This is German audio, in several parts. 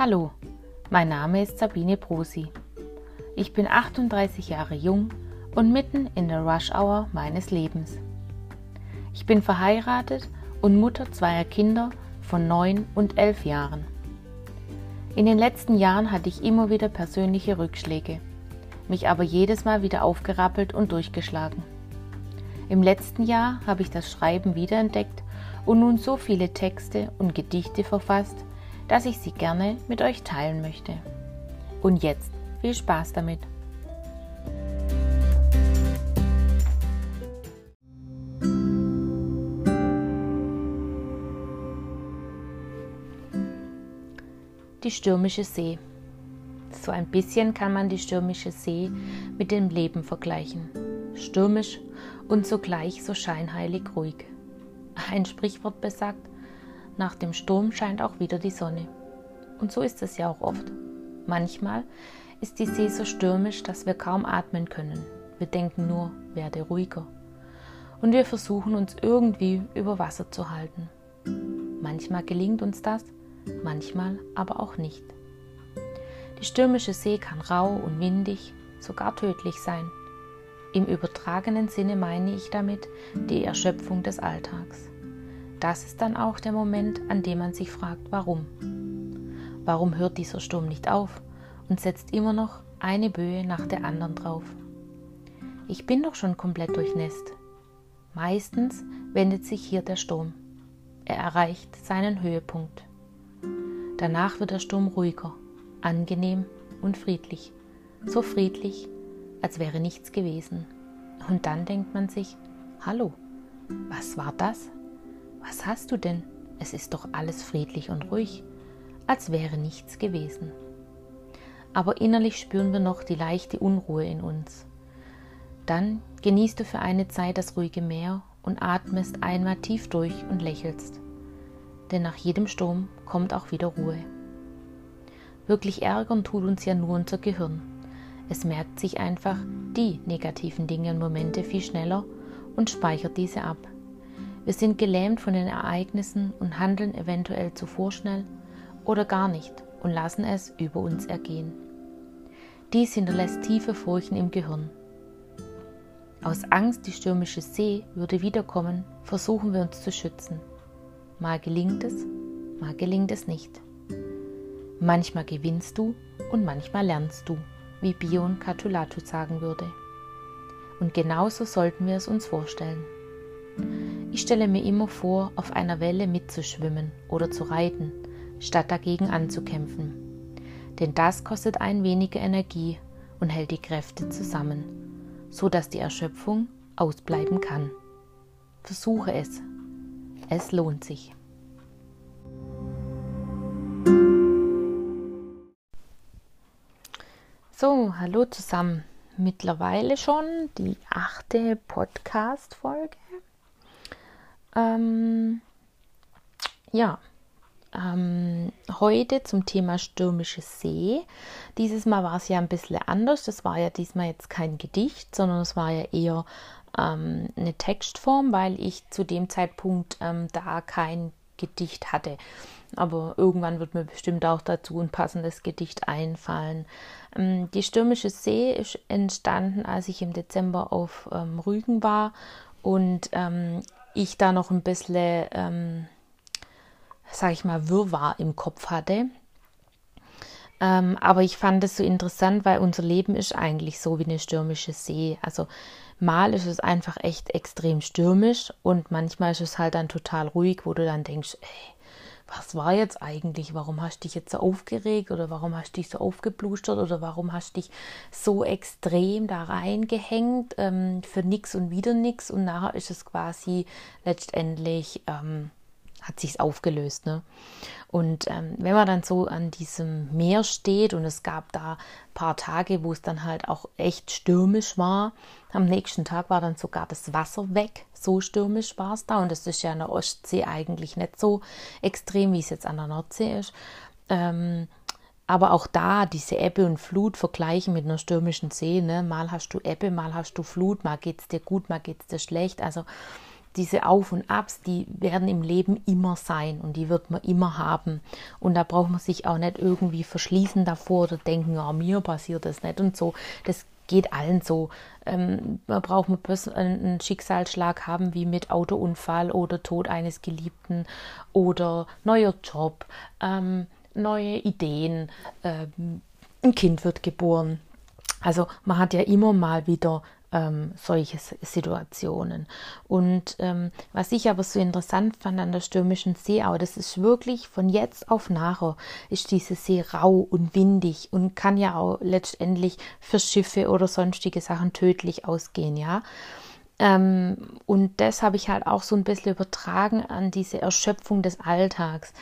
Hallo, mein Name ist Sabine Brosi. Ich bin 38 Jahre jung und mitten in der Rush Hour meines Lebens. Ich bin verheiratet und Mutter zweier Kinder von 9 und 11 Jahren. In den letzten Jahren hatte ich immer wieder persönliche Rückschläge, mich aber jedes Mal wieder aufgerappelt und durchgeschlagen. Im letzten Jahr habe ich das Schreiben wiederentdeckt und nun so viele Texte und Gedichte verfasst, dass ich sie gerne mit euch teilen möchte. Und jetzt viel Spaß damit! Die stürmische See. So ein bisschen kann man die stürmische See mit dem Leben vergleichen. Stürmisch und zugleich so scheinheilig ruhig. Ein Sprichwort besagt, nach dem Sturm scheint auch wieder die Sonne. Und so ist es ja auch oft. Manchmal ist die See so stürmisch, dass wir kaum atmen können. Wir denken nur, werde ruhiger. Und wir versuchen uns irgendwie über Wasser zu halten. Manchmal gelingt uns das, manchmal aber auch nicht. Die stürmische See kann rau und windig, sogar tödlich sein. Im übertragenen Sinne meine ich damit die Erschöpfung des Alltags. Das ist dann auch der Moment, an dem man sich fragt, warum. Warum hört dieser Sturm nicht auf und setzt immer noch eine Böe nach der anderen drauf? Ich bin doch schon komplett durchnässt. Meistens wendet sich hier der Sturm. Er erreicht seinen Höhepunkt. Danach wird der Sturm ruhiger, angenehm und friedlich. So friedlich, als wäre nichts gewesen. Und dann denkt man sich, hallo, was war das? Was hast du denn? Es ist doch alles friedlich und ruhig, als wäre nichts gewesen. Aber innerlich spüren wir noch die leichte Unruhe in uns. Dann genießt du für eine Zeit das ruhige Meer und atmest einmal tief durch und lächelst. Denn nach jedem Sturm kommt auch wieder Ruhe. Wirklich ärgern tut uns ja nur unser Gehirn. Es merkt sich einfach die negativen Dinge und Momente viel schneller und speichert diese ab. Wir sind gelähmt von den Ereignissen und handeln eventuell zu vorschnell oder gar nicht und lassen es über uns ergehen. Dies hinterlässt tiefe Furchen im Gehirn. Aus Angst, die stürmische See würde wiederkommen, versuchen wir uns zu schützen. Mal gelingt es, mal gelingt es nicht. Manchmal gewinnst du und manchmal lernst du, wie Bion Catulatu sagen würde. Und genauso sollten wir es uns vorstellen. Ich stelle mir immer vor, auf einer Welle mitzuschwimmen oder zu reiten, statt dagegen anzukämpfen. Denn das kostet ein weniger Energie und hält die Kräfte zusammen, so dass die Erschöpfung ausbleiben kann. Versuche es. Es lohnt sich. So, hallo zusammen. Mittlerweile schon die achte Podcast-Folge. Ähm, ja, ähm, heute zum Thema stürmische See. Dieses Mal war es ja ein bisschen anders. Das war ja diesmal jetzt kein Gedicht, sondern es war ja eher ähm, eine Textform, weil ich zu dem Zeitpunkt ähm, da kein Gedicht hatte. Aber irgendwann wird mir bestimmt auch dazu ein passendes Gedicht einfallen. Ähm, die stürmische See ist entstanden, als ich im Dezember auf ähm, Rügen war und ähm, ich da noch ein bisschen, ähm, sag ich mal, Wirrwarr im Kopf hatte. Ähm, aber ich fand es so interessant, weil unser Leben ist eigentlich so wie eine stürmische See. Also mal ist es einfach echt extrem stürmisch und manchmal ist es halt dann total ruhig, wo du dann denkst, ey, was war jetzt eigentlich? Warum hast du dich jetzt so aufgeregt oder warum hast du dich so aufgeblustert oder warum hast du dich so extrem da reingehängt ähm, für nichts und wieder nichts und nachher ist es quasi letztendlich ähm, hat sich's aufgelöst. Ne? Und ähm, wenn man dann so an diesem Meer steht und es gab da ein paar Tage, wo es dann halt auch echt stürmisch war, am nächsten Tag war dann sogar das Wasser weg, so stürmisch war es da und das ist ja an der Ostsee eigentlich nicht so extrem, wie es jetzt an der Nordsee ist. Ähm, aber auch da diese Ebbe und Flut vergleichen mit einer stürmischen See. Ne? Mal hast du Ebbe, mal hast du Flut, mal geht es dir gut, mal geht es dir schlecht. Also diese Auf und Abs, die werden im Leben immer sein und die wird man immer haben. Und da braucht man sich auch nicht irgendwie verschließen davor oder denken, ja, mir passiert das nicht und so. Das geht allen so. Ähm, man braucht einen Schicksalsschlag haben wie mit Autounfall oder Tod eines Geliebten oder neuer Job, ähm, neue Ideen, ähm, ein Kind wird geboren. Also man hat ja immer mal wieder ähm, solche Situationen. Und ähm, was ich aber so interessant fand an der stürmischen Seeau, das ist wirklich von jetzt auf nachher ist diese See rau und windig und kann ja auch letztendlich für Schiffe oder sonstige Sachen tödlich ausgehen, ja. Ähm, und das habe ich halt auch so ein bisschen übertragen an diese Erschöpfung des Alltags.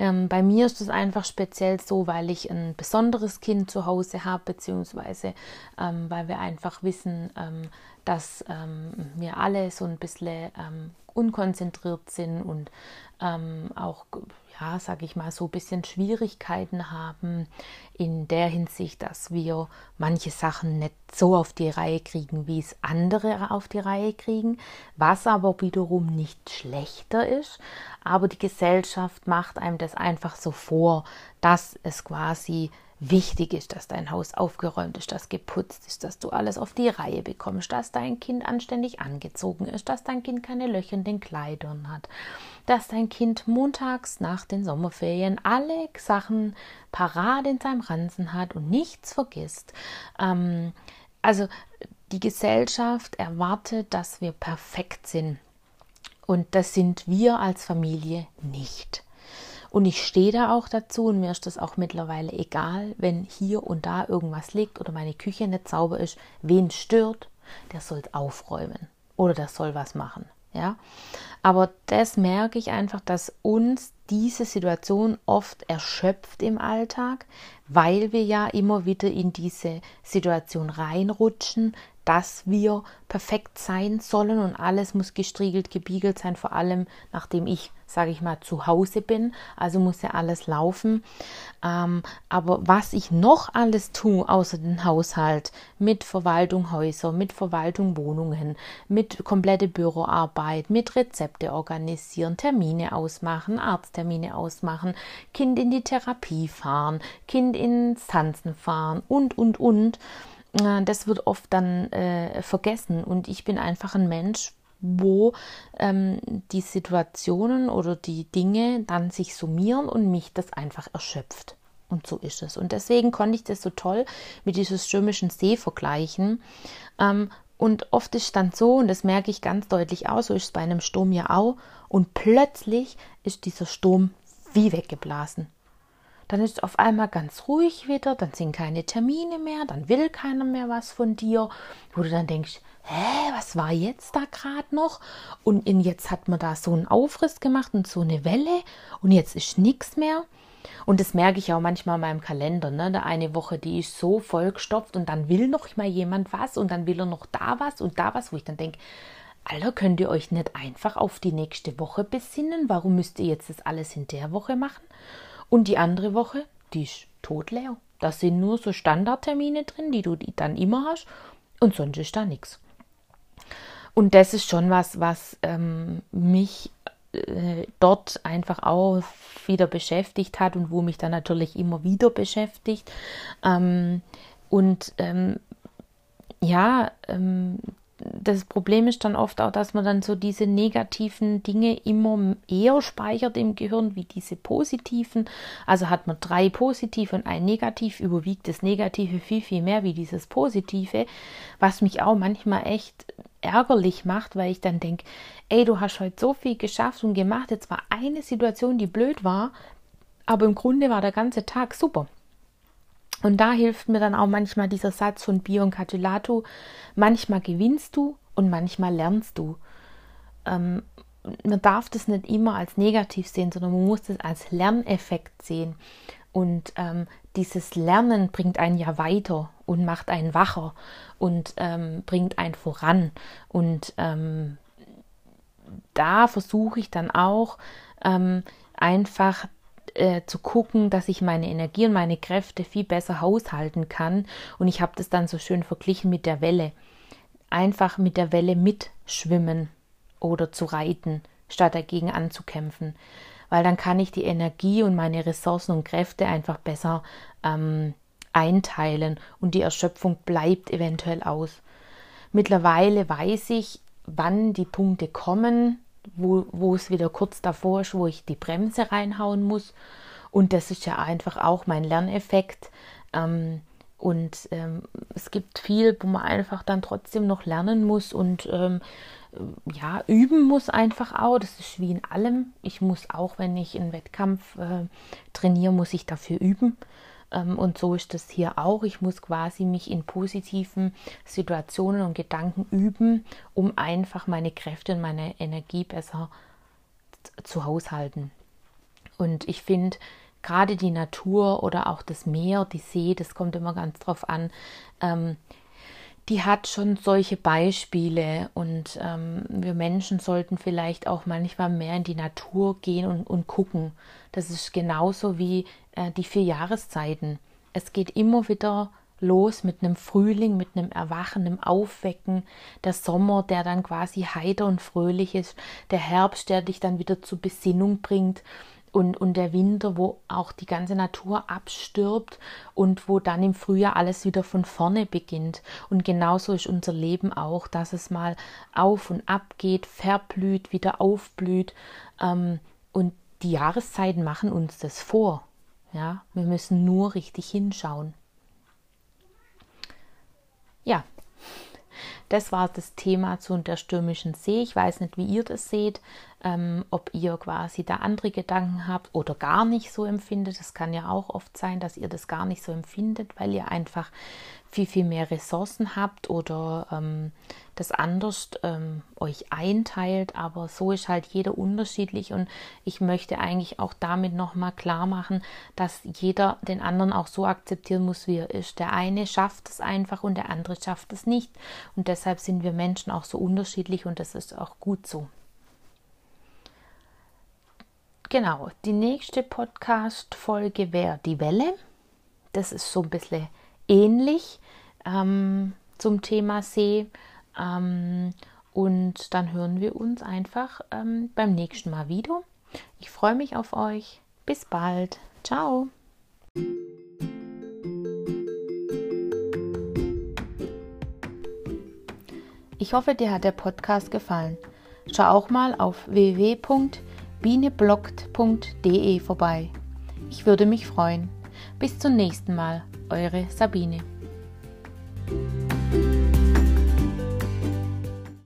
Ähm, bei mir ist es einfach speziell so, weil ich ein besonderes Kind zu Hause habe, beziehungsweise ähm, weil wir einfach wissen, ähm, dass ähm, wir alle so ein bisschen ähm, unkonzentriert sind und ähm, auch ja, sage ich mal, so ein bisschen Schwierigkeiten haben in der Hinsicht, dass wir manche Sachen nicht so auf die Reihe kriegen, wie es andere auf die Reihe kriegen, was aber wiederum nicht schlechter ist. Aber die Gesellschaft macht einem das einfach so vor, dass es quasi wichtig ist, dass dein Haus aufgeräumt ist, dass geputzt ist, dass du alles auf die Reihe bekommst, dass dein Kind anständig angezogen ist, dass dein Kind keine Löcher in den Kleidern hat, dass dein Kind montags nach den Sommerferien alle Sachen parat in seinem Ranzen hat und nichts vergisst. Ähm, also die Gesellschaft erwartet, dass wir perfekt sind. Und das sind wir als Familie nicht. Und ich stehe da auch dazu und mir ist das auch mittlerweile egal, wenn hier und da irgendwas liegt oder meine Küche nicht sauber ist. Wen stört, der soll aufräumen oder der soll was machen. Ja, aber das merke ich einfach, dass uns diese Situation oft erschöpft im Alltag, weil wir ja immer wieder in diese Situation reinrutschen, dass wir perfekt sein sollen und alles muss gestriegelt, gebiegelt sein, vor allem nachdem ich, sage ich mal, zu Hause bin. Also muss ja alles laufen. Ähm, aber was ich noch alles tue, außer den Haushalt, mit Verwaltung Häuser, mit Verwaltung Wohnungen, mit komplette Büroarbeit, mit Rezepte organisieren, Termine ausmachen, Arzttermine ausmachen, Kind in die Therapie fahren, Kind ins Tanzen fahren und, und, und das wird oft dann äh, vergessen. Und ich bin einfach ein Mensch, wo ähm, die Situationen oder die Dinge dann sich summieren und mich das einfach erschöpft. Und so ist es. Und deswegen konnte ich das so toll mit diesem stürmischen See vergleichen. Ähm, und oft ist dann so, und das merke ich ganz deutlich auch, so ist es bei einem Sturm ja auch, und plötzlich ist dieser Sturm wie weggeblasen dann ist es auf einmal ganz ruhig wieder, dann sind keine Termine mehr, dann will keiner mehr was von dir, wo du dann denkst, hä, was war jetzt da gerade noch? Und in jetzt hat man da so einen Aufriss gemacht und so eine Welle und jetzt ist nichts mehr. Und das merke ich auch manchmal in meinem Kalender. Ne? Da eine Woche, die ist so vollgestopft und dann will noch mal jemand was und dann will er noch da was und da was, wo ich dann denke, Alter, könnt ihr euch nicht einfach auf die nächste Woche besinnen? Warum müsst ihr jetzt das alles in der Woche machen? Und die andere Woche, die ist totleer. Da sind nur so Standardtermine drin, die du dann immer hast. Und sonst ist da nichts. Und das ist schon was, was ähm, mich äh, dort einfach auch wieder beschäftigt hat und wo mich dann natürlich immer wieder beschäftigt. Ähm, und ähm, ja, ähm, das Problem ist dann oft auch, dass man dann so diese negativen Dinge immer eher speichert im Gehirn wie diese positiven. Also hat man drei positive und ein negativ, überwiegt das Negative viel, viel mehr wie dieses Positive, was mich auch manchmal echt ärgerlich macht, weil ich dann denke, ey, du hast heute so viel geschafft und gemacht, jetzt war eine Situation, die blöd war, aber im Grunde war der ganze Tag super. Und da hilft mir dann auch manchmal dieser Satz von Bion Catulato, manchmal gewinnst du und manchmal lernst du. Ähm, man darf das nicht immer als negativ sehen, sondern man muss das als Lerneffekt sehen. Und ähm, dieses Lernen bringt einen ja weiter und macht einen wacher und ähm, bringt einen voran. Und ähm, da versuche ich dann auch ähm, einfach äh, zu gucken, dass ich meine Energie und meine Kräfte viel besser haushalten kann. Und ich habe das dann so schön verglichen mit der Welle. Einfach mit der Welle mitschwimmen oder zu reiten, statt dagegen anzukämpfen. Weil dann kann ich die Energie und meine Ressourcen und Kräfte einfach besser ähm, einteilen und die Erschöpfung bleibt eventuell aus. Mittlerweile weiß ich, wann die Punkte kommen, wo, wo es wieder kurz davor ist, wo ich die Bremse reinhauen muss. Und das ist ja einfach auch mein Lerneffekt. Ähm, und ähm, es gibt viel, wo man einfach dann trotzdem noch lernen muss und ähm, ja, üben muss einfach auch. Das ist wie in allem. Ich muss auch, wenn ich einen Wettkampf äh, trainiere, muss ich dafür üben. Ähm, und so ist das hier auch. Ich muss quasi mich in positiven Situationen und Gedanken üben, um einfach meine Kräfte und meine Energie besser zu haushalten. Und ich finde, gerade die Natur oder auch das Meer, die See, das kommt immer ganz drauf an, ähm, die hat schon solche Beispiele und ähm, wir Menschen sollten vielleicht auch manchmal mehr in die Natur gehen und, und gucken. Das ist genauso wie äh, die vier Jahreszeiten. Es geht immer wieder los mit einem Frühling, mit einem Erwachen, einem Aufwecken, der Sommer, der dann quasi heiter und fröhlich ist, der Herbst, der dich dann wieder zur Besinnung bringt und, und der Winter, wo auch die ganze Natur abstirbt und wo dann im Frühjahr alles wieder von vorne beginnt. Und genauso ist unser Leben auch, dass es mal auf und ab geht, verblüht, wieder aufblüht. Ähm, und die Jahreszeiten machen uns das vor. Ja, wir müssen nur richtig hinschauen. Ja, das war das Thema zu der stürmischen See. Ich weiß nicht, wie ihr das seht, ähm, ob ihr quasi da andere Gedanken habt oder gar nicht so empfindet. Es kann ja auch oft sein, dass ihr das gar nicht so empfindet, weil ihr einfach viel, viel mehr Ressourcen habt oder ähm, das anders ähm, euch einteilt. Aber so ist halt jeder unterschiedlich und ich möchte eigentlich auch damit nochmal klar machen, dass jeder den anderen auch so akzeptieren muss, wie er ist. Der eine schafft es einfach und der andere schafft es nicht. Und deshalb sind wir Menschen auch so unterschiedlich und das ist auch gut so. Genau, die nächste Podcast-Folge wäre die Welle. Das ist so ein bisschen ähnlich ähm, zum Thema See. Ähm, und dann hören wir uns einfach ähm, beim nächsten Mal wieder. Ich freue mich auf euch. Bis bald. Ciao. Ich hoffe, dir hat der Podcast gefallen. Schau auch mal auf www.bieneblockt.de vorbei. Ich würde mich freuen. Bis zum nächsten Mal, eure Sabine.